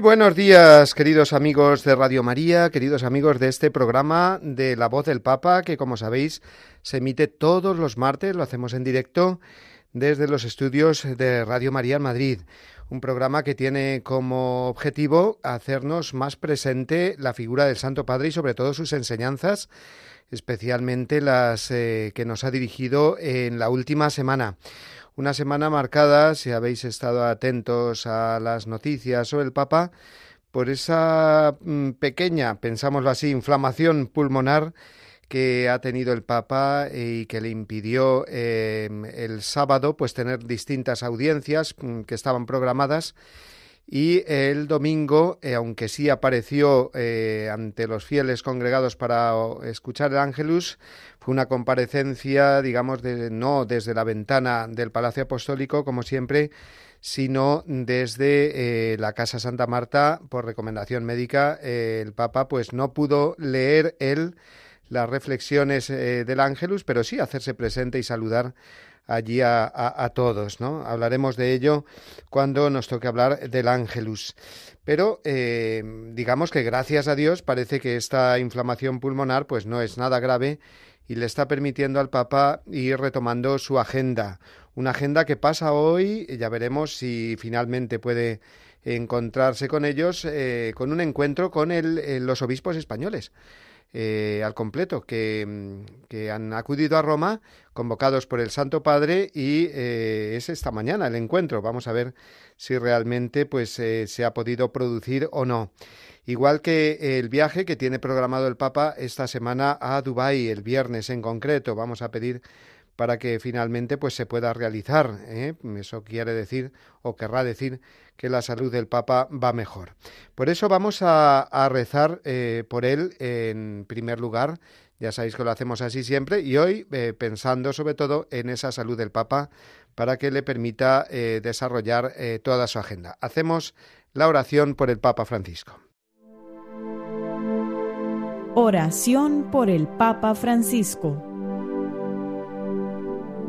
Buenos días, queridos amigos de Radio María, queridos amigos de este programa de La Voz del Papa, que como sabéis se emite todos los martes, lo hacemos en directo desde los estudios de Radio María en Madrid. Un programa que tiene como objetivo hacernos más presente la figura del Santo Padre y sobre todo sus enseñanzas, especialmente las eh, que nos ha dirigido en la última semana. Una semana marcada, si habéis estado atentos a las noticias sobre el Papa, por esa mm, pequeña, pensámoslo así, inflamación pulmonar que ha tenido el Papa y que le impidió em, el sábado pues tener distintas audiencias mm, que estaban programadas y el domingo, eh, aunque sí apareció eh, ante los fieles congregados para escuchar el Ángelus, fue una comparecencia, digamos, de, no desde la ventana del Palacio Apostólico, como siempre, sino desde eh, la Casa Santa Marta, por recomendación médica, el Papa pues no pudo leer él las reflexiones del Ángelus, pero sí hacerse presente y saludar allí a, todos, ¿no? Hablaremos de ello cuando nos toque hablar del Ángelus. Pero eh, digamos que gracias a Dios parece que esta inflamación pulmonar pues no es nada grave y le está permitiendo al Papa ir retomando su agenda. Una agenda que pasa hoy, ya veremos si finalmente puede encontrarse con ellos, eh, con un encuentro con el, los obispos españoles. Eh, al completo, que, que, han acudido a Roma convocados por el Santo Padre y eh, es esta mañana el encuentro. Vamos a ver si realmente pues eh, se ha podido producir o no. Igual que el viaje que tiene programado el Papa esta semana a Dubái, el viernes en concreto. Vamos a pedir para que finalmente pues se pueda realizar. ¿eh? Eso quiere decir o querrá decir que la salud del Papa va mejor. Por eso vamos a, rezar eh, por él en primer lugar. Ya sabéis que lo hacemos así siempre y hoy eh, pensando sobre todo en esa salud del Papa para que le permita desarrollar toda su agenda. Hacemos la oración por el Papa Francisco. Oración por el Papa Francisco.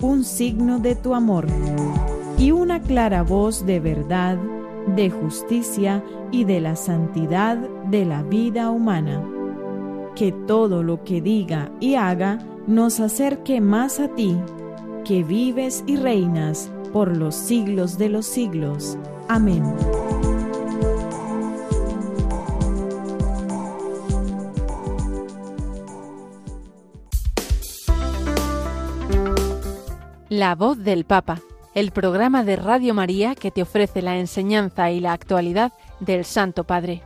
un signo de tu amor y una clara voz de verdad, de justicia y de la santidad de la vida humana. Que todo lo que diga y haga nos acerque más a ti, que vives y reinas por los siglos de los siglos. Amén. La voz del Papa, el programa de Radio María que te ofrece la enseñanza y la actualidad del Santo Padre.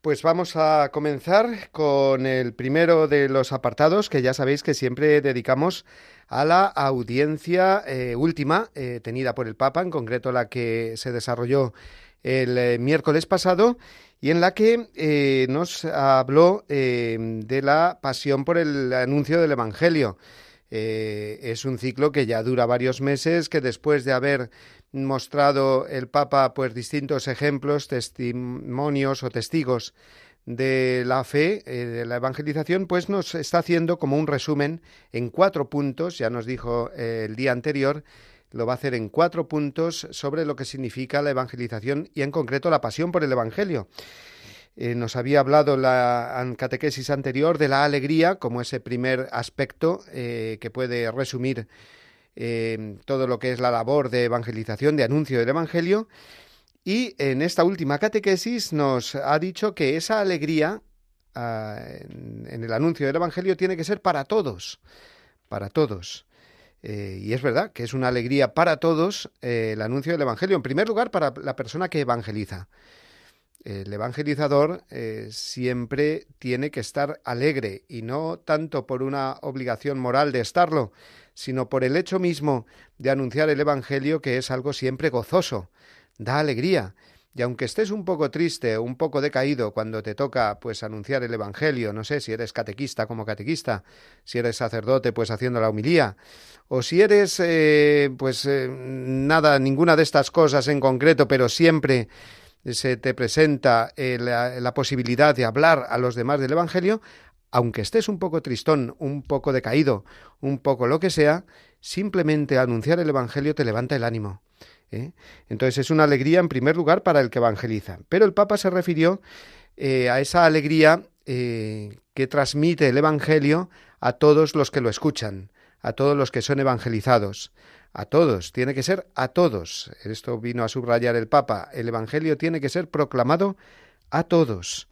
Pues vamos a comenzar con el primero de los apartados que ya sabéis que siempre dedicamos a la audiencia eh, última eh, tenida por el Papa, en concreto la que se desarrolló el eh, miércoles pasado y en la que eh, nos habló eh, de la pasión por el anuncio del Evangelio. es un ciclo que ya dura varios meses, que después de haber mostrado el Papa pues distintos ejemplos, testimonios o testigos de la fe, de la evangelización, pues nos está haciendo como un resumen en cuatro puntos, ya nos dijo el día anterior, lo va a hacer en cuatro puntos sobre lo que significa la evangelización y en concreto la pasión por el Evangelio. Eh, nos había hablado la catequesis anterior de la alegría como ese primer aspecto eh, que puede resumir eh, todo lo que es la labor de evangelización, de anuncio del Evangelio. Y en esta última catequesis nos ha dicho que esa alegría ah, en, el anuncio del Evangelio tiene que ser para todos, para todos. Y es verdad que es una alegría para todos el anuncio del Evangelio, en primer lugar para la persona que evangeliza. El evangelizador eh, siempre tiene que estar alegre y no tanto por una obligación moral de estarlo, sino por el hecho mismo de anunciar el Evangelio que es algo siempre gozoso, da alegría. Y aunque estés un poco triste, un poco decaído cuando te toca pues anunciar el evangelio, no sé si eres catequista como catequista, si eres sacerdote pues haciendo la humilía, o si eres eh, pues eh, nada, ninguna de estas cosas en concreto, pero siempre se te presenta eh, la, posibilidad de hablar a los demás del Evangelio, aunque estés un poco tristón, un poco decaído, un poco lo que sea, simplemente anunciar el Evangelio te levanta el ánimo. ¿Eh? Entonces es una alegría en primer lugar para el que evangeliza. Pero el Papa se refirió eh, a esa alegría que transmite el Evangelio a todos los que lo escuchan, a todos los que son evangelizados a todos, tiene que ser a todos. Esto vino a subrayar el Papa. El Evangelio tiene que ser proclamado a todos,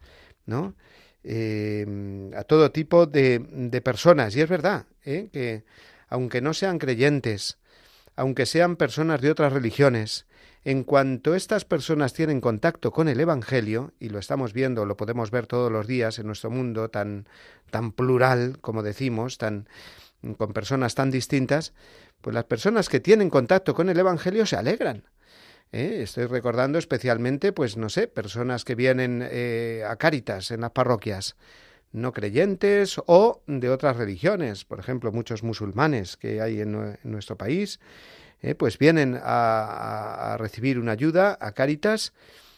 ¿no? Eh, a todo tipo de, personas. Y es verdad ¿eh? que, aunque no sean creyentes, aunque sean personas de otras religiones, en cuanto estas personas tienen contacto con el Evangelio, y lo estamos viendo, lo podemos ver todos los días en nuestro mundo tan, tan plural, como decimos, tan, con personas tan distintas, pues las personas que tienen contacto con el Evangelio se alegran. ¿eh? Estoy recordando especialmente, pues no sé, personas que vienen eh, a Cáritas en las parroquias, no creyentes o de otras religiones, por ejemplo, muchos musulmanes que hay en, nuestro país, ¿eh? pues vienen a, a recibir una ayuda a Cáritas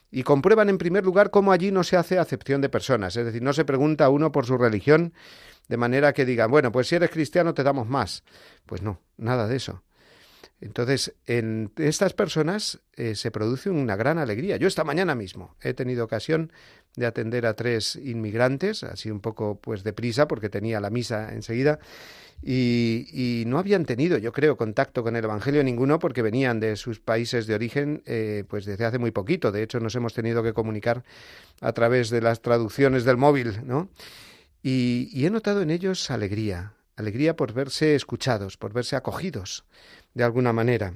y comprueban en primer lugar cómo allí no se hace acepción de personas, es decir, no se pregunta a uno por su religión, de manera que digan, bueno, pues si eres cristiano te damos más. Pues no, nada de eso. Entonces, en estas personas eh, se produce una gran alegría. Yo esta mañana mismo he tenido ocasión de atender a tres inmigrantes, así un poco pues deprisa, porque tenía la misa enseguida, y, no habían tenido, yo creo, contacto con el Evangelio ninguno, porque venían de sus países de origen eh, pues desde hace muy poquito. De hecho, nos hemos tenido que comunicar a través de las traducciones del móvil, ¿no? Y, he notado en ellos alegría, alegría por verse escuchados, por verse acogidos de alguna manera.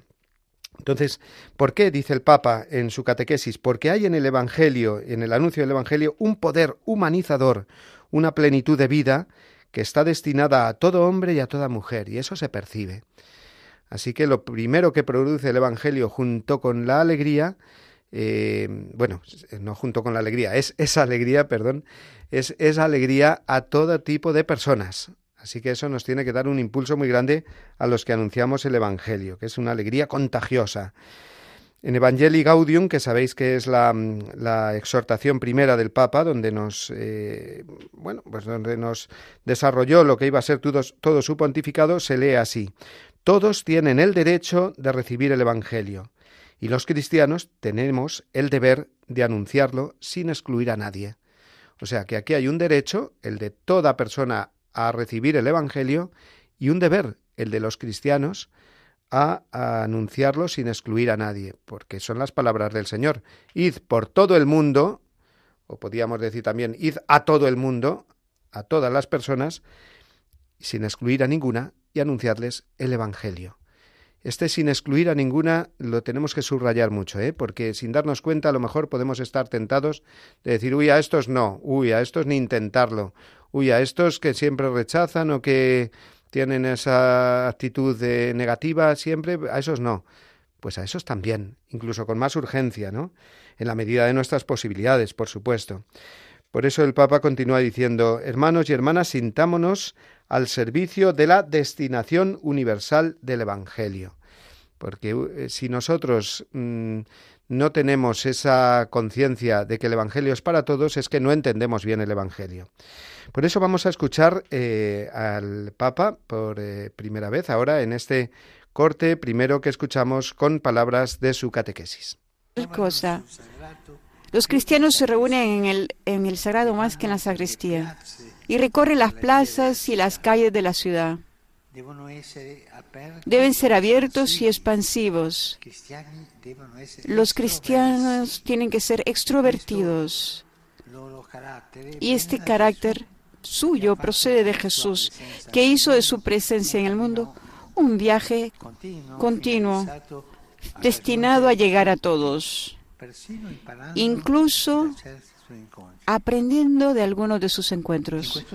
Entonces, ¿por qué dice el Papa en su catequesis? Porque hay en el Evangelio, en el anuncio del Evangelio, un poder humanizador, una plenitud de vida que está destinada a todo hombre y a toda mujer, y eso se percibe. Así que lo primero que produce el Evangelio junto con la alegría eh, bueno, no junto con la alegría, es esa alegría, perdón, es esa alegría a todo tipo de personas. Así que eso nos tiene que dar un impulso muy grande a los que anunciamos el Evangelio, que es una alegría contagiosa. En Evangelii Gaudium, que sabéis que es la, exhortación primera del Papa, donde nos, eh, bueno, pues donde nos desarrolló lo que iba a ser todo, todo su pontificado, se lee así: Todos tienen el derecho de recibir el Evangelio y los cristianos tenemos el deber de anunciarlo sin excluir a nadie. O sea que aquí hay un derecho, el de toda persona a recibir el Evangelio, y un deber, el de los cristianos, a, anunciarlo sin excluir a nadie, porque son las palabras del Señor. Id por todo el mundo, o podríamos decir también, id a todo el mundo, a todas las personas, sin excluir a ninguna, y anunciarles el Evangelio. Este sin excluir a ninguna lo tenemos que subrayar mucho, ¿eh? porque sin darnos cuenta a lo mejor podemos estar tentados de decir, uy, a estos no, uy, a estos ni intentarlo, uy, a estos que siempre rechazan o que tienen esa actitud de negativa siempre, a esos no. Pues a esos también, incluso con más urgencia, ¿no? En la medida de nuestras posibilidades, por supuesto. Por eso el Papa continúa diciendo, hermanos y hermanas, sintámonos al servicio de la destinación universal del Evangelio. Porque eh, si nosotros mm, no tenemos esa conciencia de que el Evangelio es para todos, es que no entendemos bien el Evangelio. Por eso vamos a escuchar eh, al Papa por eh, primera vez ahora en este corte primero que escuchamos con palabras de su catequesis. Cosa Los cristianos se reúnen en el, en el sagrado más que en la sacristía y recorren las plazas y las calles de la ciudad. Deben ser abiertos y expansivos. Los cristianos tienen que ser extrovertidos. Y este carácter suyo procede de Jesús, que hizo de su presencia en el mundo un viaje continuo, destinado a llegar a todos, incluso aprendiendo de algunos de sus encuentros.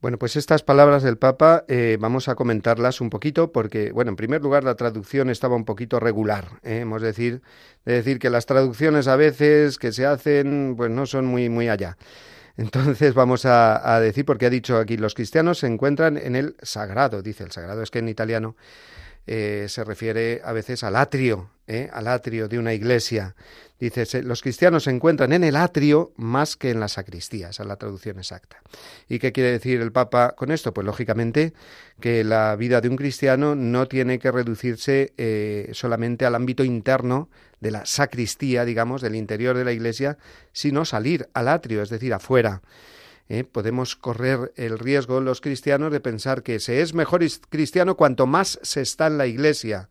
Bueno, pues estas palabras del Papa eh, vamos a comentarlas un poquito porque, bueno, en primer lugar la traducción estaba un poquito regular. ¿eh? Hemos decir, de decir que las traducciones a veces que se hacen, pues no son muy, muy allá. Entonces vamos a, decir, porque ha dicho aquí, los cristianos se encuentran en el sagrado, dice el sagrado, es que en italiano eh, se refiere a veces al atrio, al atrio de una iglesia. Dice, los cristianos se encuentran en el atrio más que en la sacristía, esa es la traducción exacta. ¿Y qué quiere decir el Papa con esto? Pues lógicamente que la vida de un cristiano no tiene que reducirse eh, solamente al ámbito interno de la sacristía, digamos, del interior de la iglesia, sino salir al atrio, es decir, afuera. ¿Eh? podemos correr el riesgo los cristianos de pensar que se es mejor cristiano cuanto más se está en la iglesia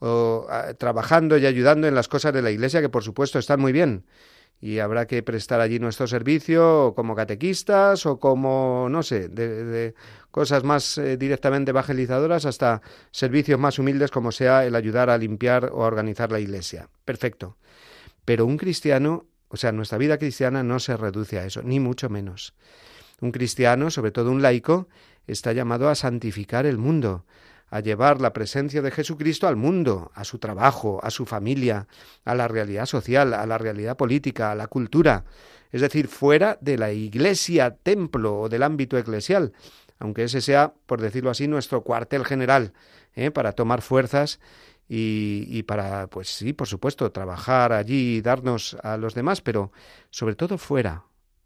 o trabajando y ayudando en las cosas de la Iglesia, que por supuesto están muy bien. Y habrá que prestar allí nuestro servicio como catequistas o como, no sé, de, cosas más eh, directamente evangelizadoras hasta servicios más humildes como sea el ayudar a limpiar o a organizar la Iglesia. Perfecto. Pero un cristiano, o sea, nuestra vida cristiana no se reduce a eso, ni mucho menos. Un cristiano, sobre todo un laico, está llamado a santificar el mundo, a llevar la presencia de Jesucristo al mundo, a su trabajo, a su familia, a la realidad social, a la realidad política, a la cultura, es decir, fuera de la iglesia, templo o del ámbito eclesial, aunque ese sea, por decirlo así, nuestro cuartel general, ¿eh? para tomar fuerzas y, y, para, pues sí, por supuesto, trabajar allí y darnos a los demás, pero sobre todo fuera,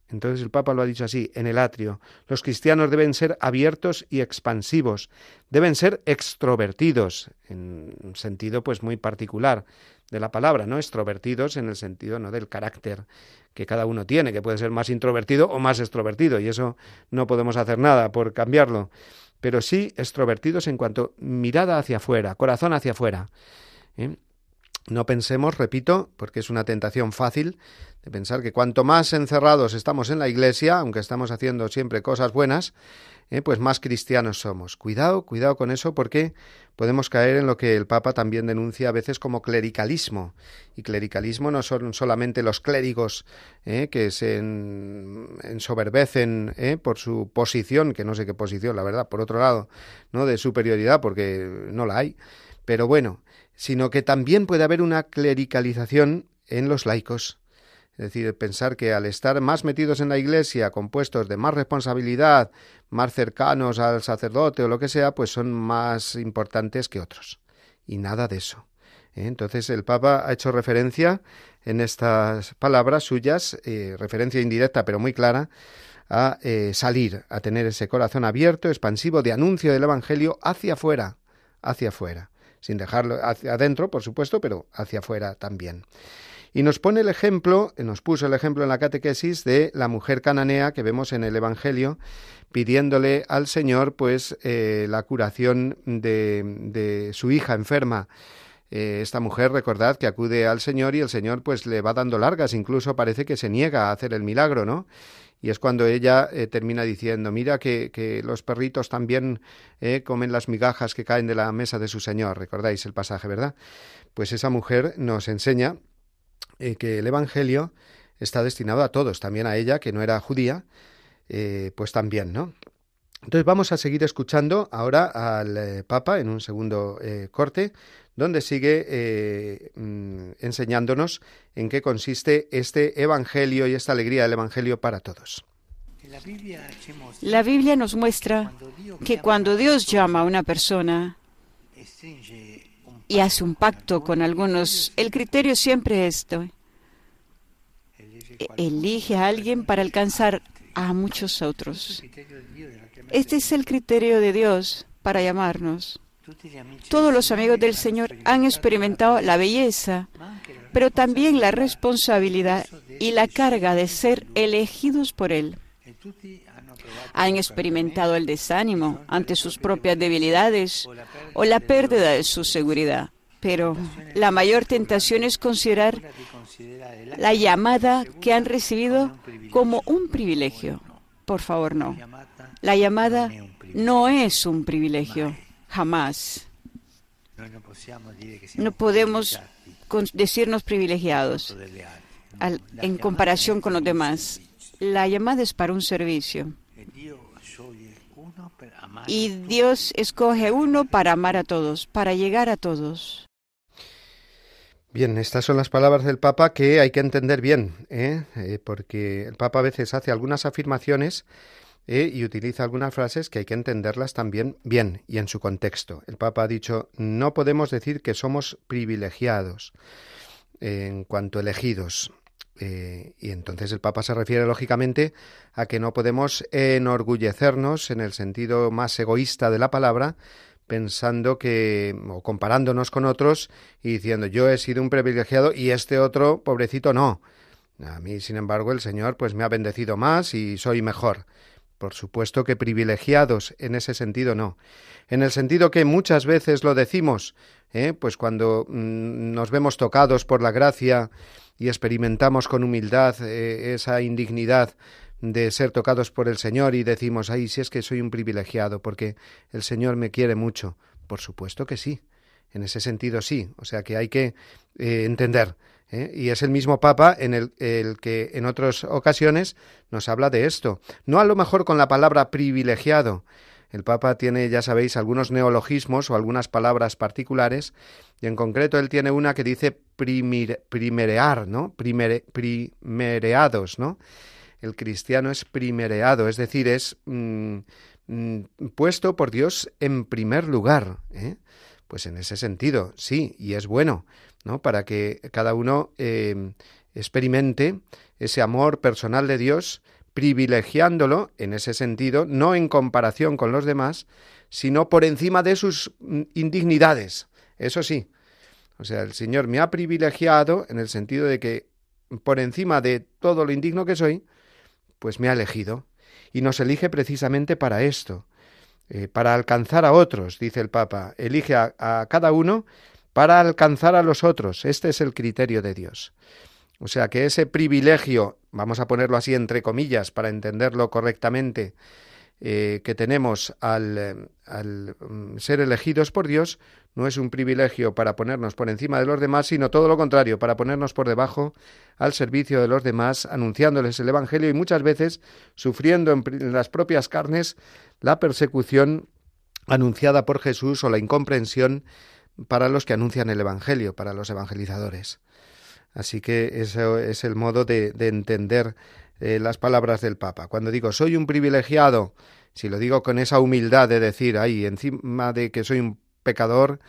entonces el Papa lo ha dicho así, en el atrio. Los cristianos deben ser abiertos y expansivos, deben ser extrovertidos, en un sentido pues muy particular de la palabra, ¿no? Extrovertidos en el sentido no del carácter que cada uno tiene, que puede ser más introvertido o más extrovertido, y eso no podemos hacer nada por cambiarlo, pero sí extrovertidos en cuanto mirada hacia afuera, corazón hacia afuera. ¿eh? No pensemos, repito, porque es una tentación fácil, de pensar que cuanto más encerrados estamos en la iglesia, aunque estamos haciendo siempre cosas buenas, eh, pues más cristianos somos. Cuidado, cuidado con eso, porque podemos caer en lo que el Papa también denuncia a veces como clericalismo. Y clericalismo no son solamente los clérigos eh, que se ensoberbecen eh, por su posición, que no sé qué posición, la verdad, por otro lado, no de superioridad, porque no la hay. Pero bueno, sino que también puede haber una clericalización en los laicos. Es decir, pensar que al estar más metidos en la iglesia, con puestos de más responsabilidad, más cercanos al sacerdote o lo que sea, pues son más importantes que otros. Y nada de eso. ¿eh? Entonces el Papa ha hecho referencia en estas palabras suyas, eh, referencia indirecta pero muy clara, a eh, salir, a tener ese corazón abierto, expansivo, de anuncio del Evangelio hacia afuera, hacia afuera sin dejarlo hacia adentro, por supuesto, pero hacia afuera también. Y nos pone el ejemplo, nos puso el ejemplo en la catequesis de la mujer cananea que vemos en el Evangelio, pidiéndole al Señor, pues, eh, la curación de, de, su hija enferma. Eh, esta mujer, recordad que acude al Señor y el Señor, pues, le va dando largas, incluso parece que se niega a hacer el milagro, ¿no? Y es cuando ella eh, termina diciendo, mira que, los perritos también eh, comen las migajas que caen de la mesa de su señor, recordáis el pasaje, ¿verdad? Pues esa mujer nos enseña eh, que el Evangelio está destinado a todos, también a ella, que no era judía, pues también, ¿no? Entonces vamos a seguir escuchando ahora al Papa en un segundo corte donde sigue eh, mm, enseñándonos en qué consiste este Evangelio y esta alegría del Evangelio para todos. La Biblia nos muestra que cuando Dios llama a una persona y hace un pacto con algunos, el criterio siempre es esto. Elige a alguien para alcanzar a muchos otros. Este es el criterio de Dios para llamarnos. Todos los amigos del Señor han experimentado la belleza, pero también la responsabilidad y la carga de ser elegidos por Él. Han experimentado el desánimo ante sus propias debilidades o la pérdida de su seguridad. Pero la mayor tentación es considerar la llamada que han recibido como un privilegio. Por favor, no. La llamada no es un privilegio, jamás. No podemos decirnos privilegiados en comparación con los demás. La llamada es para un servicio. Y Dios escoge uno para amar a todos, para llegar a todos. Bien, estas son las palabras del Papa que hay que entender bien, ¿eh? Eh, porque el Papa a veces hace algunas afirmaciones ¿eh? y utiliza algunas frases que hay que entenderlas también bien y en su contexto. El Papa ha dicho, no podemos decir que somos privilegiados en cuanto elegidos. y entonces el Papa se refiere lógicamente a que no podemos enorgullecernos en el sentido más egoísta de la palabra, pensando que, o comparándonos con otros y diciendo yo he sido un privilegiado y este otro, pobrecito, no. A mí, sin embargo, el Señor pues me ha bendecido más y soy mejor. Por supuesto que privilegiados en ese sentido no. En el sentido que muchas veces lo decimos, ¿eh? pues cuando mm, nos vemos tocados por la gracia y experimentamos con humildad eh, esa indignidad de ser tocados por el Señor y decimos, ay, si es que soy un privilegiado porque el Señor me quiere mucho. Por supuesto que sí, en ese sentido sí, o sea que hay que eh, entender. ¿Eh? Y es el mismo Papa en el, que en otras ocasiones nos habla de esto. No a lo mejor con la palabra privilegiado. El Papa tiene, ya sabéis, algunos neologismos o algunas palabras particulares, y en concreto él tiene una que dice primerear, ¿no? primereados, ¿no? el cristiano es primereado, es decir, es mm, mm, puesto por Dios en primer lugar. ¿eh? Pues en ese sentido, sí, y es bueno, Para que cada uno em, experimente ese amor personal de Dios, privilegiándolo en ese sentido, no en comparación con los demás, sino por encima de sus mm, indignidades. Eso sí. O sea, el Señor me ha privilegiado en el sentido de que por encima de todo lo indigno que soy, pues me ha elegido y nos elige precisamente para esto, eh, para alcanzar a otros, dice el Papa, elige a cada uno para alcanzar a los otros. Este es el criterio de Dios. O sea que ese privilegio, vamos a ponerlo así entre comillas para entenderlo correctamente, eh, que tenemos al, al, mm, ser elegidos por Dios no es un privilegio para ponernos por encima de los demás, sino todo lo contrario, para ponernos por debajo al servicio de los demás, anunciándoles el Evangelio y muchas veces sufriendo en, en las propias carnes la persecución anunciada por Jesús o la incomprensión para los que anuncian el Evangelio, para los evangelizadores. Así que eso es el modo de, de entender eh, las palabras del Papa. Cuando digo soy un privilegiado, si lo digo con esa humildad de decir, ay, encima de que soy un pecador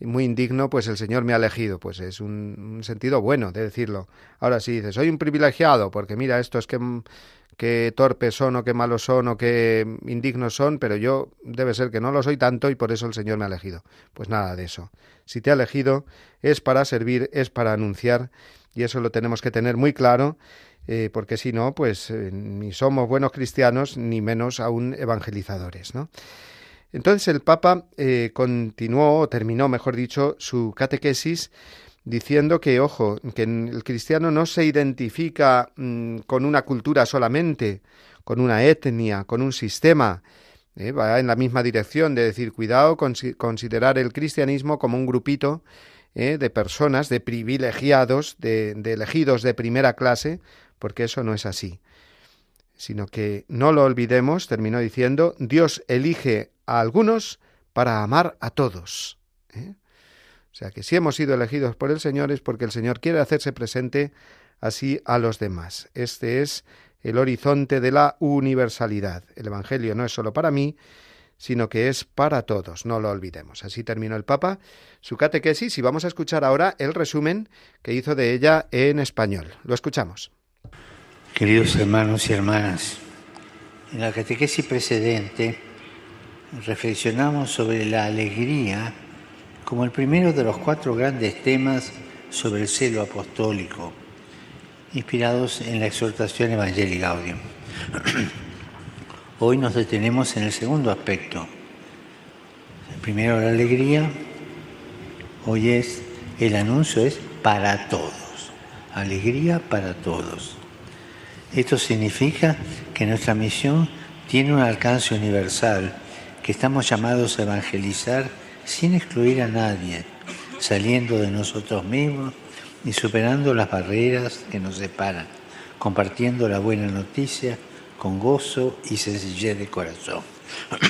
muy indigno, pues el Señor me ha elegido, pues es un, sentido bueno de decirlo. Ahora si dices, soy un privilegiado, porque mira, esto es que qué torpes son o qué malos son o qué indignos son, pero yo debe ser que no lo soy tanto y por eso el Señor me ha elegido. Pues nada de eso. Si te ha elegido es para servir, es para anunciar y eso lo tenemos que tener muy claro eh, porque si no, pues eh, ni somos buenos cristianos, ni menos aún evangelizadores, ¿no? Entonces el Papa eh, continuó, o terminó, mejor dicho, su catequesis diciendo que, ojo, que el cristiano no se identifica mm, con una cultura solamente, con una etnia, con un sistema, va en la misma dirección de decir, cuidado, con considerar el cristianismo como un grupito de personas, de privilegiados, de elegidos de primera clase, porque eso no es así, sino que no lo olvidemos, terminó diciendo, Dios elige a algunos para amar a todos. ¿eh? O sea que si hemos sido elegidos por el Señor es porque el Señor quiere hacerse presente así a los demás. Este es el horizonte de la universalidad. El Evangelio no es solo para mí, sino que es para todos, no lo olvidemos. Así terminó el Papa su catequesis y vamos a escuchar ahora el resumen que hizo de ella en español. Lo escuchamos. Queridos hermanos y hermanas, en la catequesis precedente reflexionamos sobre la alegría como el primero de los cuatro grandes temas sobre el celo apostólico, inspirados en la exhortación Evangelii Gaudium. Hoy nos detenemos en el segundo aspecto. El primero, la alegría. Hoy es, el anuncio es para todos. Alegría para todos. Esto significa que nuestra misión tiene un alcance universal, que estamos llamados a evangelizar sin excluir a nadie, saliendo de nosotros mismos y superando las barreras que nos separan, compartiendo la buena noticia con gozo y sencillez de corazón.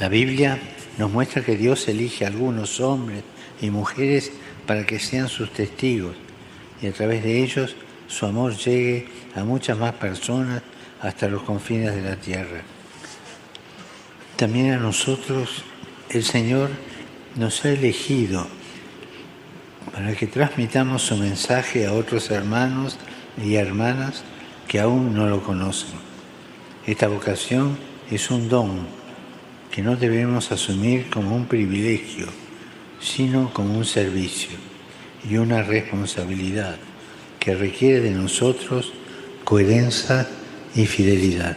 La Biblia nos muestra que Dios elige a algunos hombres y mujeres para que sean sus testigos y a través de ellos su amor llegue a muchas más personas hasta los confines de la tierra. También a nosotros el Señor nos ha elegido para que transmitamos su mensaje a otros hermanos y hermanas que aún no lo conocen. Esta vocación es un don que no debemos asumir como un privilegio, sino como un servicio y una responsabilidad que requiere de nosotros coherencia y fidelidad.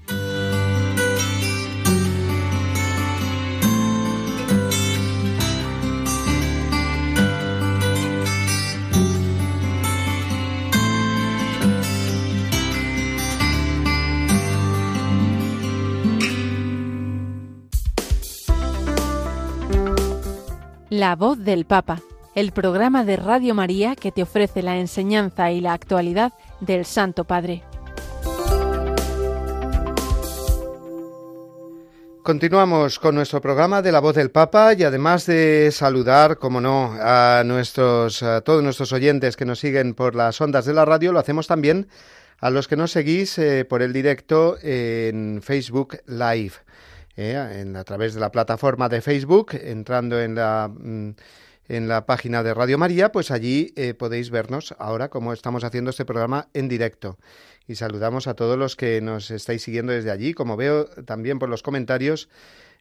La voz del Papa, el programa de Radio María que te ofrece la enseñanza y la actualidad del Santo Padre. Continuamos con nuestro programa de la voz del Papa y además de saludar, como no, a nuestros todos nuestros oyentes que nos siguen por las ondas de la radio, lo hacemos también a los que nos seguís eh, por el directo en Facebook Live. Eh, a través de la plataforma de Facebook, entrando en la, mm, en la página de Radio María, pues allí eh, podéis vernos ahora como estamos haciendo este programa en directo. Y saludamos a todos los que nos estáis siguiendo desde allí, como veo también por los comentarios.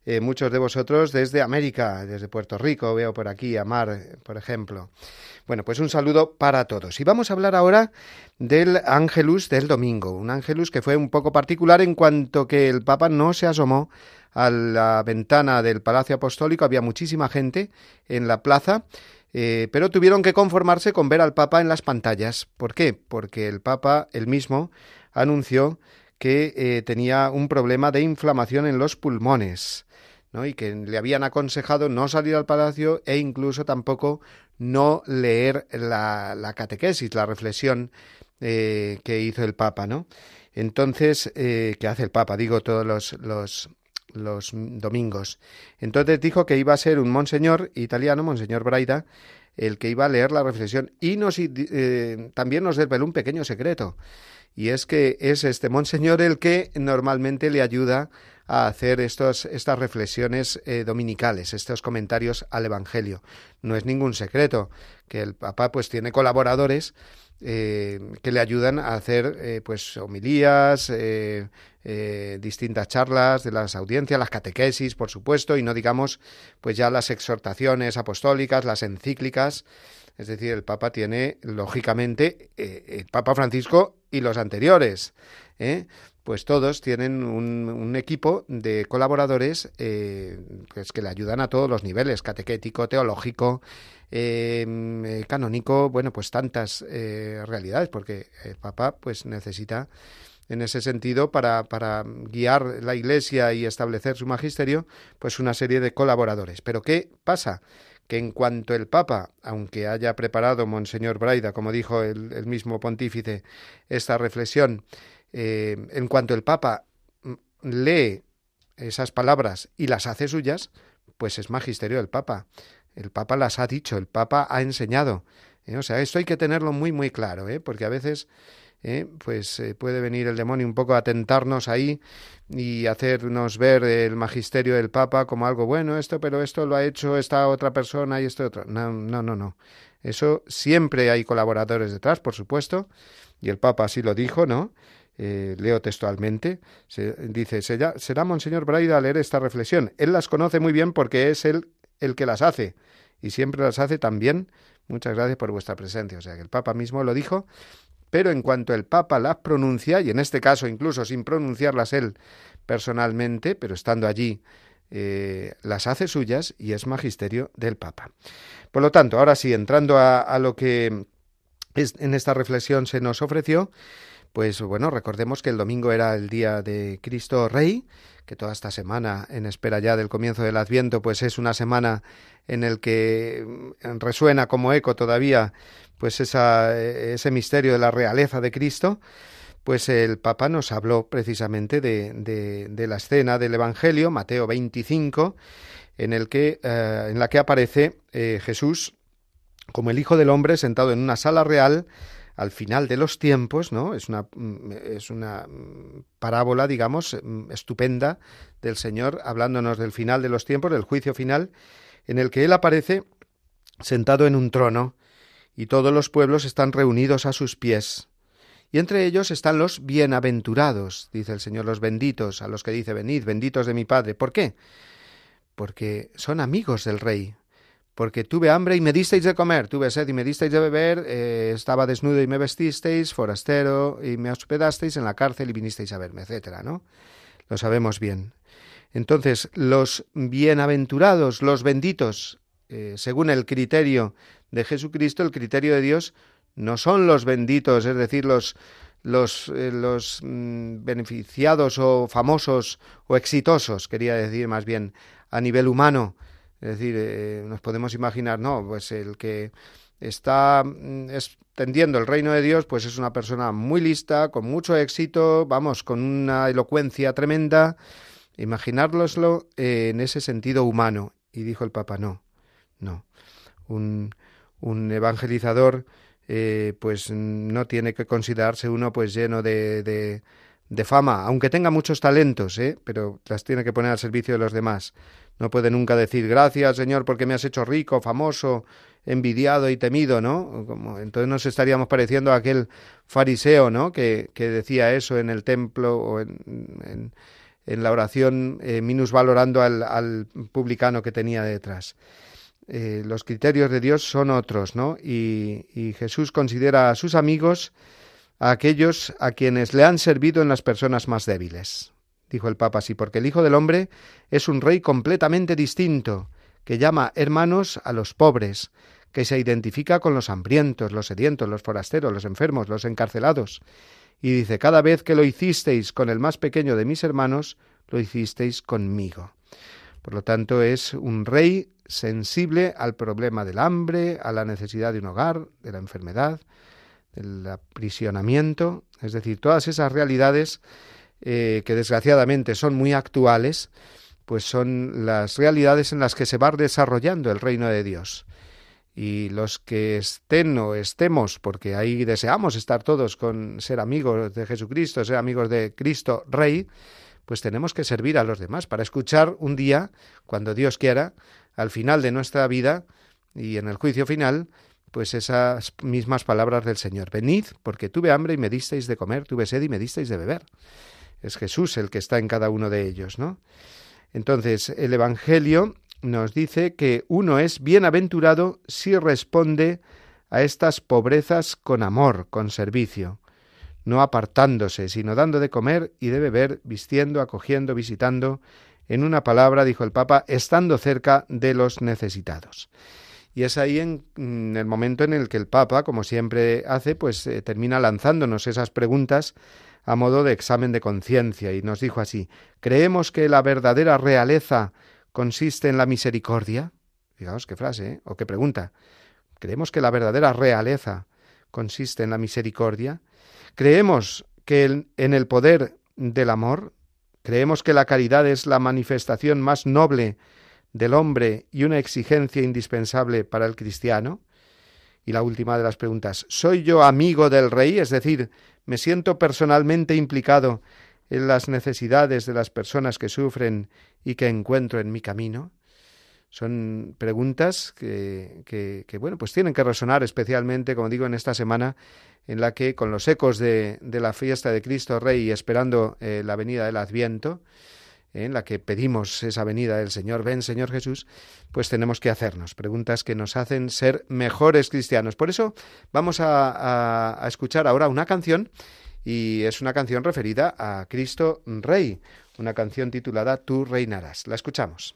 Eh, muchos de vosotros desde América, desde Puerto Rico, veo por aquí a Mar, por ejemplo. Bueno, pues un saludo para todos. Y vamos a hablar ahora del Ángelus del domingo, un Ángelus que fue un poco particular en cuanto que el Papa no se asomó a la ventana del Palacio Apostólico, había muchísima gente en la plaza, eh, pero tuvieron que conformarse con ver al Papa en las pantallas. ¿Por qué? Porque el Papa, él mismo, anunció que eh, tenía un problema de inflamación en los pulmones. ¿no? y que le habían aconsejado no salir al palacio e incluso tampoco no leer la, la catequesis, la reflexión eh, que hizo el Papa, ¿no? Entonces, ¿qué hace el Papa? Digo, todos los, los domingos. Entonces dijo que iba a ser un monseñor italiano, monseñor Braida, el que iba a leer la reflexión y nos, eh, también nos desveló un pequeño secreto. Y es que es este monseñor el que normalmente le ayuda a hacer estos, estas reflexiones eh, dominicales, estos comentarios al Evangelio. No es ningún secreto que el Papa pues tiene colaboradores eh, que le ayudan a hacer eh, pues homilías, eh, distintas charlas de las audiencias, las catequesis, por supuesto, y no digamos pues ya las exhortaciones apostólicas, las encíclicas. Es decir, el Papa tiene, lógicamente, el Papa Francisco y los anteriores, pues todos tienen un, equipo de colaboradores pues que le ayudan a todos los niveles, catequético, teológico, Em, eh, canónico, bueno, pues tantas eh, realidades, porque el Papa pues necesita en ese sentido, para, para guiar la Iglesia y establecer su magisterio, pues una serie de colaboradores. Pero ¿qué pasa? que en cuanto el Papa, aunque haya preparado Monseñor Braida, como dijo el, mismo pontífice, esta reflexión, eh, en cuanto el Papa lee esas palabras y las hace suyas, pues es magisterio del Papa. El Papa las ha dicho, el Papa ha enseñado. ¿eh? O sea, esto hay que tenerlo muy, muy claro, ¿eh? porque a veces ¿eh? pues eh, puede venir el demonio un poco a tentarnos ahí y hacernos ver el magisterio del Papa como algo bueno, esto, pero esto lo ha hecho esta otra persona y esto otro. No, no, no, no. Eso siempre hay colaboradores detrás, por supuesto, y el Papa así lo dijo, ¿no? Eh, leo textualmente, dice, será, será Monseñor Braida a leer esta reflexión. Él las conoce muy bien porque es él el que las hace, y siempre las hace también. Muchas gracias por vuestra presencia. O sea, que el Papa mismo lo dijo pero en cuanto el Papa las pronuncia, y en este caso incluso sin pronunciarlas él personalmente, pero estando allí, eh, las hace suyas y es magisterio del Papa. Por lo tanto, ahora sí, entrando a, lo que en esta reflexión se nos ofreció, pues bueno, recordemos que el domingo era el día de Cristo Rey, que toda esta semana, en espera ya del comienzo del Adviento, pues es una semana en el que mm, resuena como eco todavía pues ese misterio de la realeza de Cristo, pues el Papa nos habló precisamente de, de, la escena del Evangelio, Mateo 25, en, el que, eh, en la que aparece eh, Jesús como el Hijo del Hombre sentado en una sala real al final de los tiempos, ¿no? Es una, mm, es una parábola, digamos, mm, estupenda del Señor, hablándonos del final de los tiempos, del juicio final, en el que Él aparece sentado en un trono, y todos los pueblos están reunidos a sus pies. Y entre ellos están los bienaventurados, dice el Señor, los benditos, a los que dice, venid, benditos de mi Padre. ¿Por qué? Porque son amigos del Rey. Porque tuve hambre y me disteis de comer, tuve sed y me disteis de beber, eh, estaba desnudo y me vestisteis, forastero y me hospedasteis en la cárcel y vinisteis a verme, etcétera, ¿no? Lo sabemos bien. Entonces, los bienaventurados, los benditos, eh, según el criterio de Jesucristo, el criterio de Dios no son los benditos, es decir, los, los, eh, mm, beneficiados o famosos o exitosos, quería decir más bien, a nivel humano. Es decir, eh, nos podemos imaginar, no, pues el que está mm, extendiendo el reino de Dios, pues es una persona muy lista, con mucho éxito, vamos, con una elocuencia tremenda. Imaginárloslo eh, en ese sentido humano. Y dijo el Papa, no, no. Un, un evangelizador eh, pues no tiene que considerarse uno pues lleno de, de fama, aunque tenga muchos talentos, ¿eh? pero las tiene que poner al servicio de los demás. No puede nunca decir gracias Señor porque me has hecho rico, famoso, envidiado y temido, ¿no? Como, entonces nos estaríamos pareciendo a aquel fariseo, ¿no? Que, que decía eso en el templo o en, en, la oración, eh, minusvalorando al, al publicano que tenía detrás. Eh, los criterios de Dios son otros, ¿no? Y, y, Jesús considera a sus amigos a aquellos a quienes le han servido en las personas más débiles. Dijo el Papa así, porque el Hijo del Hombre es un rey completamente distinto, que llama hermanos a los pobres, que se identifica con los hambrientos, los sedientos, los forasteros, los enfermos, los encarcelados. Y dice, cada vez que lo hicisteis con el más pequeño de mis hermanos, lo hicisteis conmigo. Por lo tanto, es un rey sensible al problema del hambre, a la necesidad de un hogar, de la enfermedad, del aprisionamiento, es decir, todas esas realidades eh, que desgraciadamente son muy actuales, pues son las realidades en las que se va desarrollando el reino de Dios. Y los que estén o estemos, porque ahí deseamos estar todos con ser amigos de Jesucristo, ser amigos de Cristo Rey, pues tenemos que servir a los demás para escuchar un día, cuando Dios quiera, al final de nuestra vida y en el juicio final, pues esas mismas palabras del Señor. Venid, porque tuve hambre y me disteis de comer, tuve sed y me disteis de beber. Es Jesús el que está en cada uno de ellos, ¿no? Entonces, el Evangelio nos dice que uno es bienaventurado si responde a estas pobrezas con amor, con servicio, no apartándose, sino dando de comer y de beber, vistiendo, acogiendo, visitando, en una palabra, dijo el Papa, estando cerca de los necesitados. Y es ahí en, el momento en el que el Papa, como siempre hace, pues eh, termina lanzándonos esas preguntas a modo de examen de conciencia y nos dijo así, ¿creemos que la verdadera realeza consiste en la misericordia? Fijaos qué frase, ¿eh? o qué pregunta. ¿Creemos que la verdadera realeza consiste en la misericordia? ¿Creemos que en el poder del amor? ¿Creemos que la caridad es la manifestación más noble del hombre y una exigencia indispensable para el cristiano? Y la última de las preguntas, ¿soy yo amigo del rey? Es decir, ¿me siento personalmente implicado en las necesidades de las personas que sufren y que encuentro en mi camino? Son preguntas que, que, bueno, pues tienen que resonar especialmente, como digo, en esta semana en la que, con los ecos de, de la fiesta de Cristo Rey y esperando eh, la venida del Adviento, en la que pedimos esa venida del Señor, ven Señor Jesús, pues tenemos que hacernos preguntas que nos hacen ser mejores cristianos. Por eso vamos a, escuchar ahora una canción y es una canción referida a Cristo Rey, una canción titulada Tú reinarás. La escuchamos.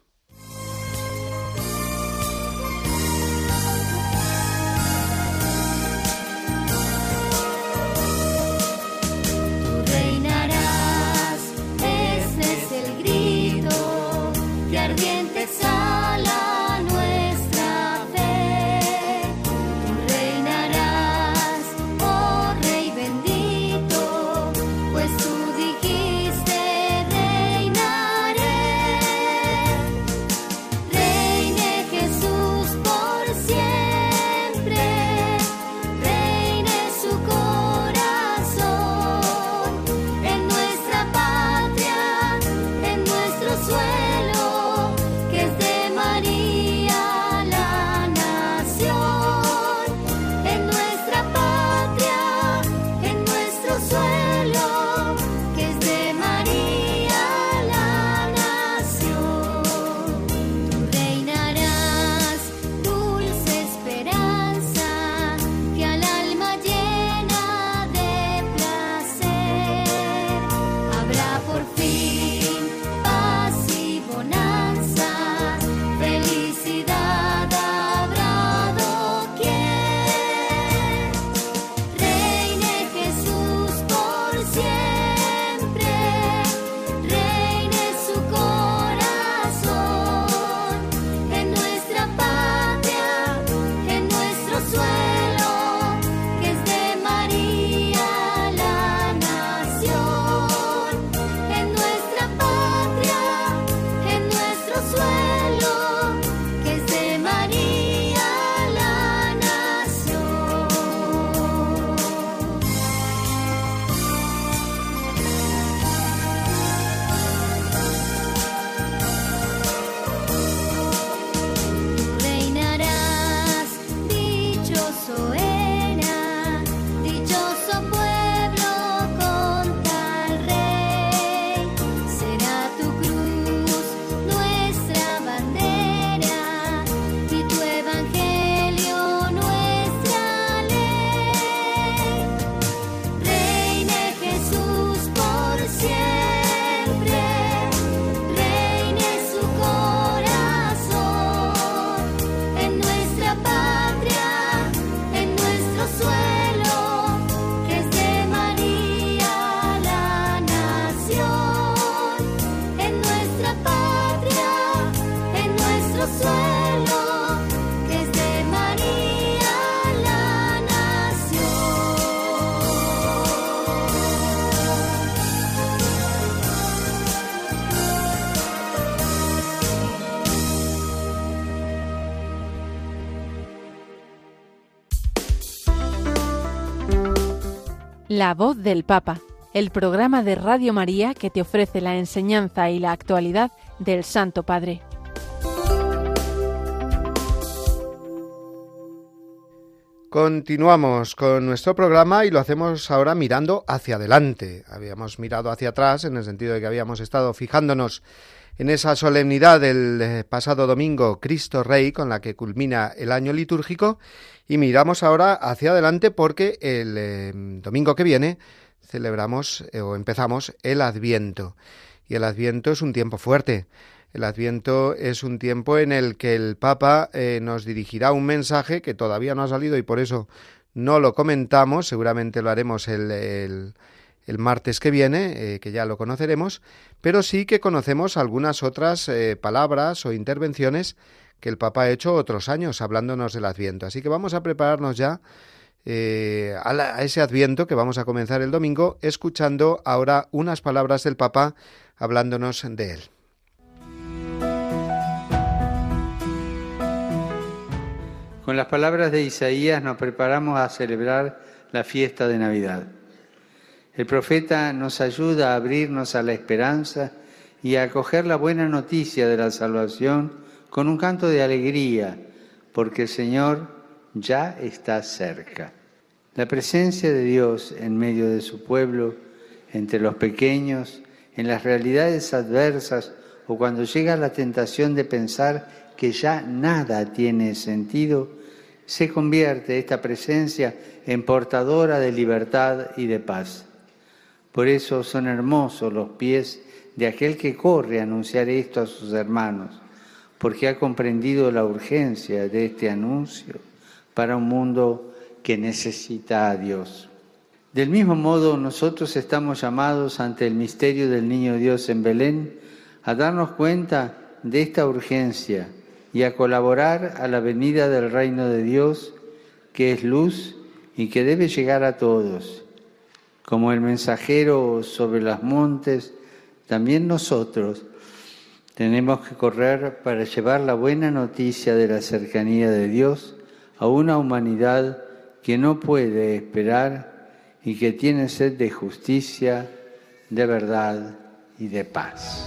La voz del Papa, el programa de Radio María que te ofrece la enseñanza y la actualidad del Santo Padre. Continuamos con nuestro programa y lo hacemos ahora mirando hacia adelante. Habíamos mirado hacia atrás en el sentido de que habíamos estado fijándonos en esa solemnidad del eh, pasado domingo Cristo Rey con la que culmina el año litúrgico y miramos ahora hacia adelante porque el eh, domingo que viene celebramos eh, o empezamos el Adviento. Y el Adviento es un tiempo fuerte. El Adviento es un tiempo en el que el Papa nos dirigirá un mensaje que todavía no ha salido y por eso no lo comentamos. Seguramente lo haremos el martes que viene, eh, que ya lo conoceremos, pero sí que conocemos algunas otras eh, palabras o intervenciones que el Papa ha hecho otros años hablándonos del Adviento. Así que vamos a prepararnos ya eh, a, ese Adviento que vamos a comenzar el domingo, escuchando ahora unas palabras del Papa hablándonos de él. Con las palabras de Isaías nos preparamos a celebrar la fiesta de Navidad. El profeta nos ayuda a abrirnos a la esperanza y a acoger la buena noticia de la salvación con un canto de alegría, porque el Señor ya está cerca. La presencia de Dios en medio de su pueblo, entre los pequeños, en las realidades adversas o cuando llega la tentación de pensar que ya nada tiene sentido, se convierte esta presencia en portadora de libertad y de paz. Por eso son hermosos los pies de aquel que corre a anunciar esto a sus hermanos, porque ha comprendido la urgencia de este anuncio para un mundo que necesita a Dios. Del mismo modo, nosotros estamos llamados ante el misterio del Niño Dios en Belén a darnos cuenta de esta urgencia y a colaborar a la venida del reino de Dios, que es luz y que debe llegar a todos como el mensajero sobre los montes, también nosotros tenemos que correr para llevar la buena noticia de la cercanía de Dios a una humanidad que no puede esperar y que tiene sed de justicia, de verdad y de paz.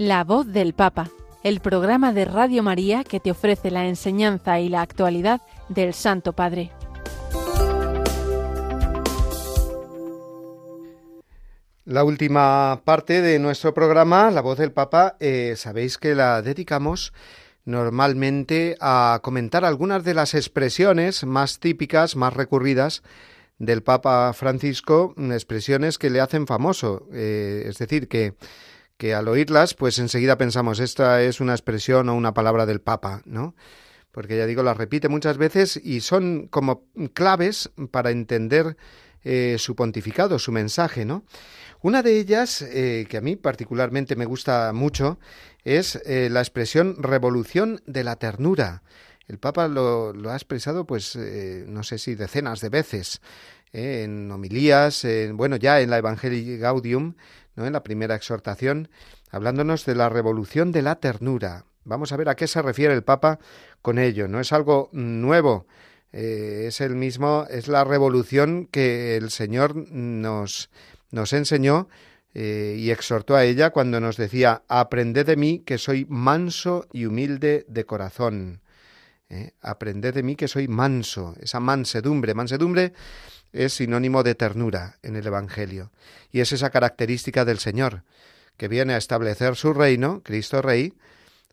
La voz del Papa, el programa de Radio María que te ofrece la enseñanza y la actualidad del Santo Padre. La última parte de nuestro programa, La voz del Papa, eh, sabéis que la dedicamos normalmente a comentar algunas de las expresiones más típicas, más recurridas del Papa Francisco, expresiones que le hacen famoso, eh, es decir, que que al oírlas, pues enseguida pensamos, esta es una expresión o una palabra del Papa, ¿no? Porque ya digo, las repite muchas veces y son como claves para entender eh, su pontificado, su mensaje, ¿no? Una de ellas, eh, que a mí particularmente me gusta mucho, es eh, la expresión revolución de la ternura. El Papa lo, ha expresado, pues, no sé si decenas de veces, en homilías, en, bueno, ya en la Evangelii Gaudium, en la primera exhortación, hablándonos de la revolución de la ternura. Vamos a ver a qué se refiere el Papa con ello. No es algo nuevo, eh, es el mismo, es la revolución que el Señor nos, enseñó eh, y exhortó a ella cuando nos decía, aprended de mí que soy manso y humilde de corazón. ¿Eh? Aprended de mí que soy manso, esa mansedumbre. Mansedumbre es sinónimo de ternura en el Evangelio. Y es esa característica del Señor, que viene a establecer su reino, Cristo Rey,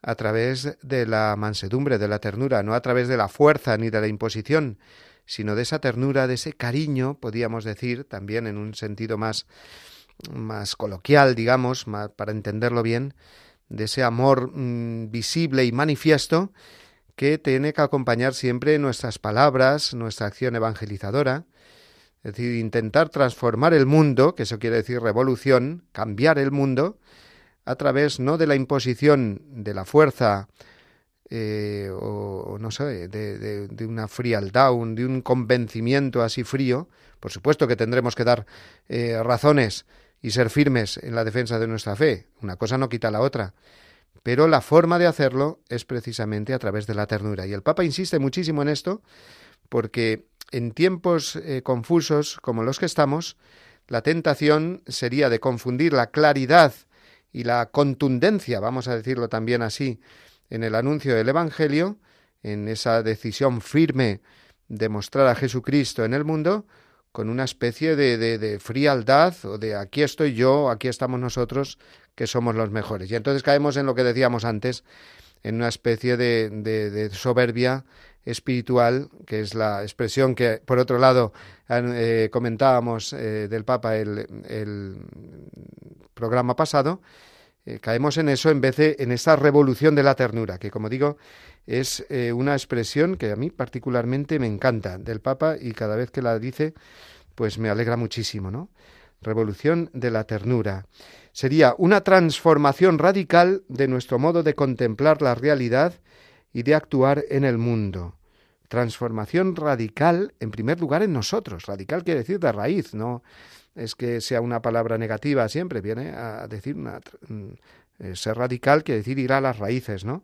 a través de la mansedumbre, de la ternura, no a través de la fuerza ni de la imposición, sino de esa ternura, de ese cariño, podríamos decir, también en un sentido más, más coloquial, digamos, para entenderlo bien, de ese amor mm, visible y manifiesto que tiene que acompañar siempre nuestras palabras, nuestra acción evangelizadora, es decir, intentar transformar el mundo, que eso quiere decir revolución, cambiar el mundo, a través no de la imposición de la fuerza eh, o, no sé, de, una frialdad, de un convencimiento así frío. Por supuesto que tendremos que dar eh, razones y ser firmes en la defensa de nuestra fe. Una cosa no quita la otra. Pero la forma de hacerlo es precisamente a través de la ternura. Y el Papa insiste muchísimo en esto porque en tiempos eh, confusos como los que estamos, la tentación sería de confundir la claridad y la contundencia, vamos a decirlo también así, en el anuncio del Evangelio, en esa decisión firme de mostrar a Jesucristo en el mundo, con una especie de, de, frialdad o de aquí estoy yo, aquí estamos nosotros, que somos los mejores. Y entonces caemos en lo que decíamos antes, en una especie de, soberbia espiritual, que es la expresión que, por otro lado, eh, comentábamos eh, del Papa el, el programa pasado, eh, caemos en eso en vez de en esta revolución de la ternura, que como digo es una expresión que a mí particularmente me encanta del Papa y cada vez que la dice, pues me alegra muchísimo, ¿no? Revolución de la ternura. Sería una transformación radical de nuestro modo de contemplar la realidad y de actuar en el mundo transformación radical, en primer lugar, en nosotros. Radical quiere decir de raíz, no es que sea una palabra negativa siempre, viene a decir una, mm, eh, ser radical quiere decir ir a las raíces, ¿no?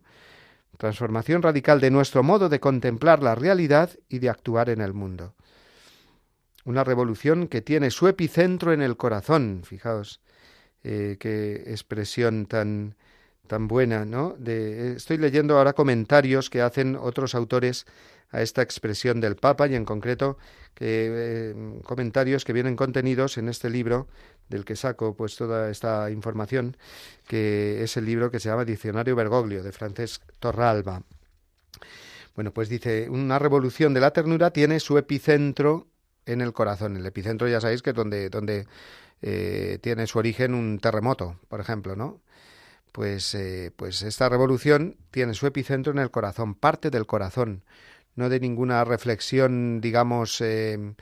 Transformación radical de nuestro modo de contemplar la realidad y de actuar en el mundo. Una revolución que tiene su epicentro en el corazón, fijaos, eh, qué expresión tan, tan buena, ¿no? De, estoy leyendo ahora comentarios que hacen otros autores a esta expresión del Papa y en concreto que, eh, comentarios que vienen contenidos en este libro del que saco pues toda esta información, que es el libro que se llama Diccionario Bergoglio de Francesc Torralba. Bueno, pues dice, una revolución de la ternura tiene su epicentro en el corazón. El epicentro ya sabéis que es donde, donde eh, tiene su origen un terremoto, por ejemplo, ¿no? Pues, eh, pues esta revolución tiene su epicentro en el corazón, parte del corazón no de ninguna reflexión, digamos, eh,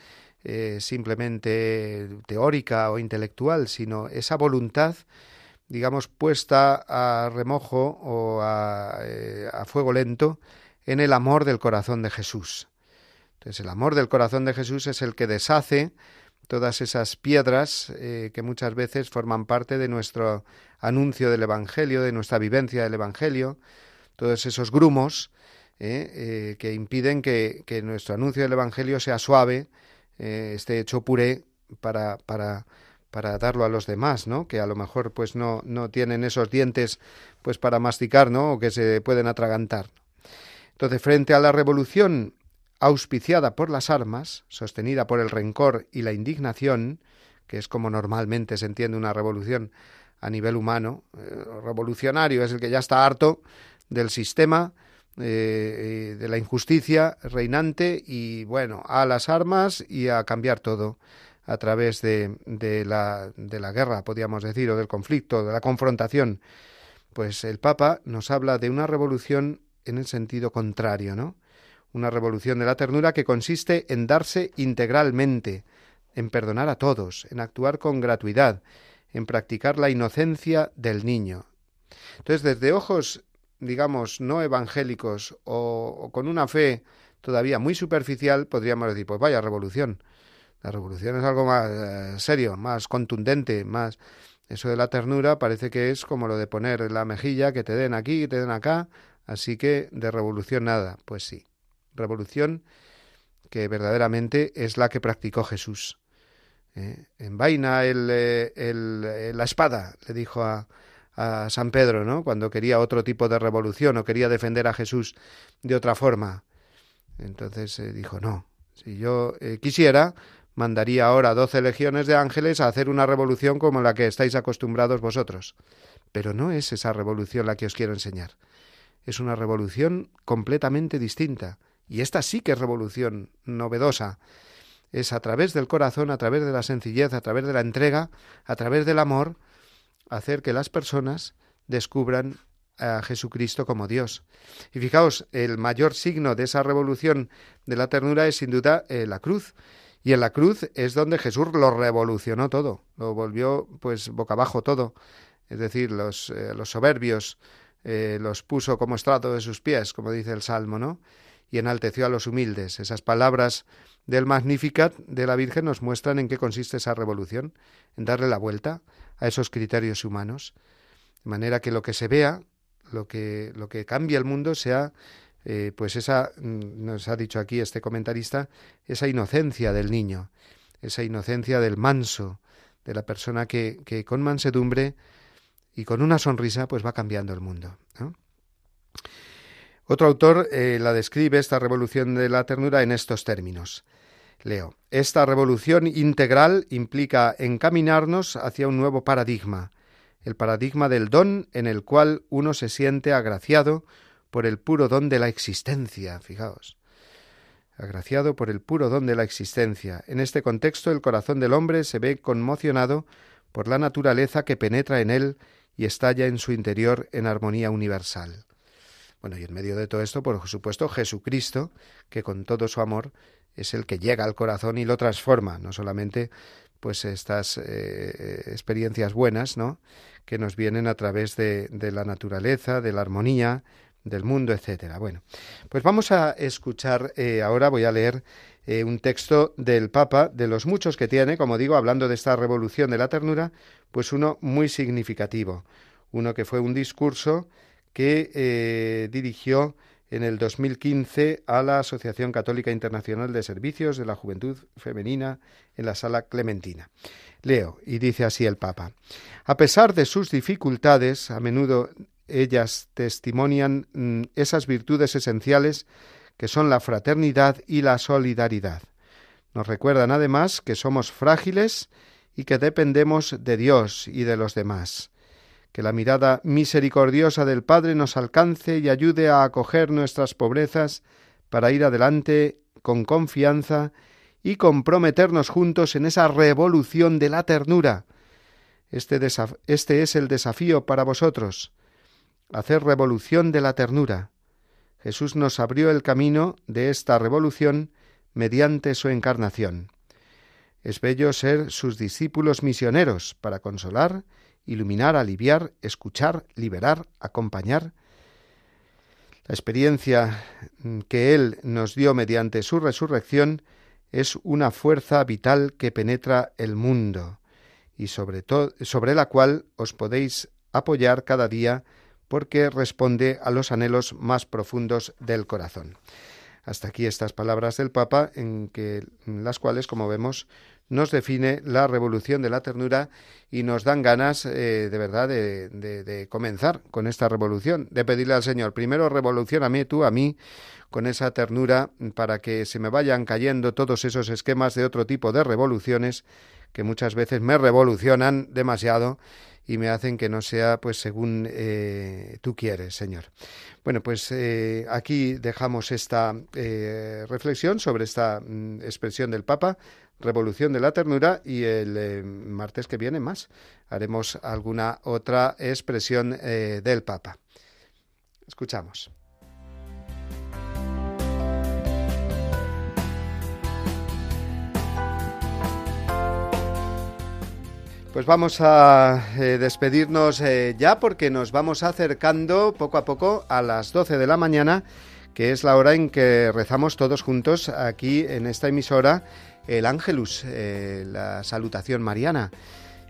simplemente teórica o intelectual, sino esa voluntad, digamos, puesta a remojo o a fuego lento en el amor del corazón de Jesús. Entonces, el amor del corazón de Jesús es el que deshace todas esas piedras que muchas veces forman parte de nuestro anuncio del Evangelio, de nuestra vivencia del Evangelio, todos esos grumos ¿eh? Eh, que impiden que, nuestro anuncio del Evangelio sea suave, eh, esté hecho puré para, para, para darlo a los demás, ¿no? Que a lo mejor pues no, no tienen esos dientes pues para masticar, ¿no? O que se pueden atragantar. Entonces, frente a la revolución auspiciada por las armas, sostenida por el rencor y la indignación, que es como normalmente se entiende una revolución a nivel humano, revolucionario es el que ya está harto del sistema, eh, de la injusticia reinante y bueno, a las armas y a cambiar todo a través de, la, de la guerra, podríamos decir, o del conflicto, de la confrontación. Pues el Papa nos habla de una revolución en el sentido contrario, ¿no? Una revolución de la ternura que consiste en darse integralmente, en perdonar a todos, en actuar con gratuidad, en practicar la inocencia del niño. Entonces, desde ojos digamos, no evangélicos o, con una fe todavía muy superficial, podríamos decir, pues vaya revolución. La revolución es algo más eh, serio, más contundente, más... Eso de la ternura parece que es como lo de poner la mejilla, que te den aquí, que te den acá, así que de revolución nada. Pues sí, revolución que verdaderamente es la que practicó Jesús. ¿Eh? Envaina el, eh, el, la espada, le dijo a, San Pedro, ¿no? Cuando quería otro tipo de revolución o quería defender a Jesús de otra forma. Entonces eh, dijo, no, si yo eh, quisiera, mandaría ahora doce legiones de ángeles a hacer una revolución como la que estáis acostumbrados vosotros. Pero no es esa revolución la que os quiero enseñar. Es una revolución completamente distinta. Y esta sí que es revolución novedosa. Es a través del corazón, a través de la sencillez, a través de la entrega, a través del amor, hacer que las personas descubran a Jesucristo como Dios. Y fijaos, el mayor signo de esa revolución de la ternura es sin duda eh, la cruz. Y en la cruz es donde Jesús lo revolucionó todo, lo volvió pues boca abajo todo. Es decir, los, eh, soberbios eh, los puso como estrado de sus pies, como dice el Salmo, ¿no? Y enalteció a los humildes. Esas palabras del Magnificat de la Virgen nos muestran en qué consiste esa revolución, en darle la vuelta a esos criterios humanos, de manera que lo que se vea, lo que, lo que cambia el mundo sea eh, pues esa, mm, nos ha dicho aquí este comentarista, esa inocencia del niño, esa inocencia del manso, de la persona que, que con mansedumbre y con una sonrisa pues va cambiando el mundo. Otro autor eh, la describe, esta revolución de la ternura, en estos términos. Leo, esta revolución integral implica encaminarnos hacia un nuevo paradigma, el paradigma del don en el cual uno se siente agraciado por el puro don de la existencia, fijaos. Agraciado por el puro don de la existencia. En este contexto el corazón del hombre se ve conmocionado por la naturaleza que penetra en él y estalla en su interior en armonía universal. Bueno, y en medio de todo esto, por supuesto, Jesucristo, que con todo su amor es el que llega al corazón y lo transforma, no solamente pues estas eh, experiencias buenas, ¿no? que nos vienen a través de, de la naturaleza, de la armonía, del mundo, etcétera. Bueno, pues vamos a escuchar eh, ahora, voy a leer eh, un texto del Papa, de los muchos que tiene, como digo, hablando de esta revolución de la ternura, pues uno muy significativo, uno que fue un discurso que eh, dirigió en el 2015 a la Asociación Católica Internacional de Servicios de la Juventud Femenina en la Sala Clementina. Leo, y dice así el Papa. A pesar de sus dificultades, a menudo ellas testimonian mm, esas virtudes esenciales que son la fraternidad y la solidaridad. Nos recuerdan además que somos frágiles y que dependemos de Dios y de los demás. Que la mirada misericordiosa del Padre nos alcance y ayude a acoger nuestras pobrezas para ir adelante con confianza y comprometernos juntos en esa revolución de la ternura. Este, este, es el desafío para vosotros, hacer revolución de la ternura. Jesús nos abrió el camino de esta revolución mediante su encarnación. Es bello ser sus discípulos misioneros para consolar, iluminar, aliviar, escuchar, liberar, acompañar. La experiencia que Él nos dio mediante su resurrección es una fuerza vital que penetra el mundo y sobre, sobre la cual os podéis apoyar cada día porque responde a los anhelos más profundos del corazón. Hasta aquí estas palabras del Papa, en, que, las cuales, como vemos, nos define la revolución de la ternura y nos dan ganas eh, de verdad de, de, comenzar con esta revolución, de pedirle al Señor, primero revolucioname tú a mí con esa ternura para que se me vayan cayendo todos esos esquemas de otro tipo de revoluciones que muchas veces me revolucionan demasiado y me hacen que no sea pues según eh, tú quieres, Señor. Bueno, pues eh, aquí dejamos esta eh, reflexión sobre esta mm, expresión del Papa, Revolución de la Ternura, y el martes que viene más haremos alguna otra expresión del Papa. Escuchamos. Pues vamos a eh, despedirnos eh, ya porque nos vamos acercando poco a poco a las 12 de la mañana, que es la hora en que rezamos todos juntos aquí en esta emisora el Ángelus, eh, la salutación mariana.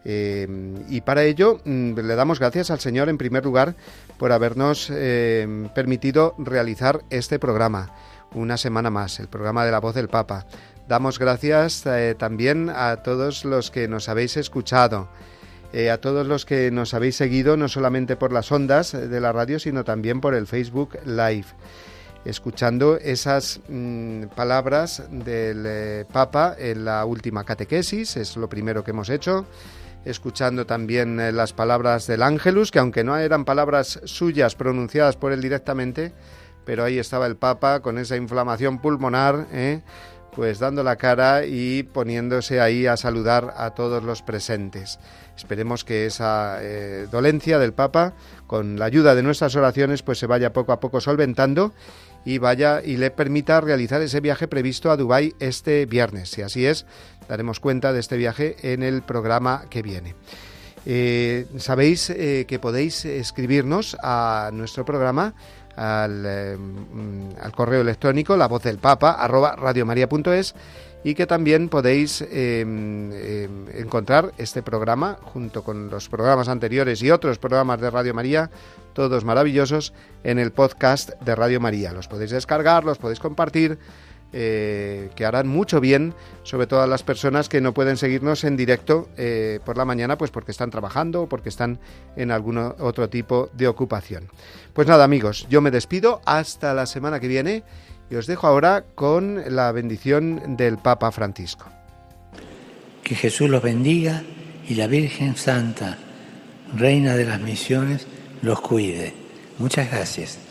y para ello mm, le damos gracias al Señor en primer lugar por habernos permitido realizar este programa una semana más, el programa de la voz del Papa. Damos gracias eh, también a todos los que nos habéis escuchado, eh, a todos los que nos habéis seguido no solamente por las ondas de la radio, sino también por el Facebook Live, escuchando esas mm, palabras del eh, Papa en la última catequesis, es lo primero que hemos hecho escuchando también las palabras del Ángelus, que aunque no eran palabras suyas pronunciadas por él directamente, pero ahí estaba el Papa con esa inflamación pulmonar, pues dando la cara y poniéndose ahí a saludar a todos los presentes. Esperemos que esa eh, dolencia del Papa, con la ayuda de nuestras oraciones, pues se vaya poco a poco solventando y vaya y le permita realizar ese viaje previsto a Dubái este viernes. Si así es, daremos cuenta de este viaje en el programa que viene. Eh, sabéis eh, que podéis escribirnos a nuestro programa al, eh, mm, al, correo electrónico la voz del papa arroba radiomaria.es y que también podéis encontrar este programa junto con los programas anteriores y otros programas de Radio María, todos maravillosos, en el podcast de Radio María. Los podéis descargar, los podéis compartir eh, que harán mucho bien, sobre todo a las personas que no pueden seguirnos en directo eh, por la mañana, pues porque están trabajando o porque están en algún otro tipo de ocupación. Pues nada, amigos, yo me despido hasta la semana que viene y os dejo ahora con la bendición del Papa Francisco. Que Jesús los bendiga y la Virgen Santa, Reina de las Misiones, los cuide. Muchas gracias.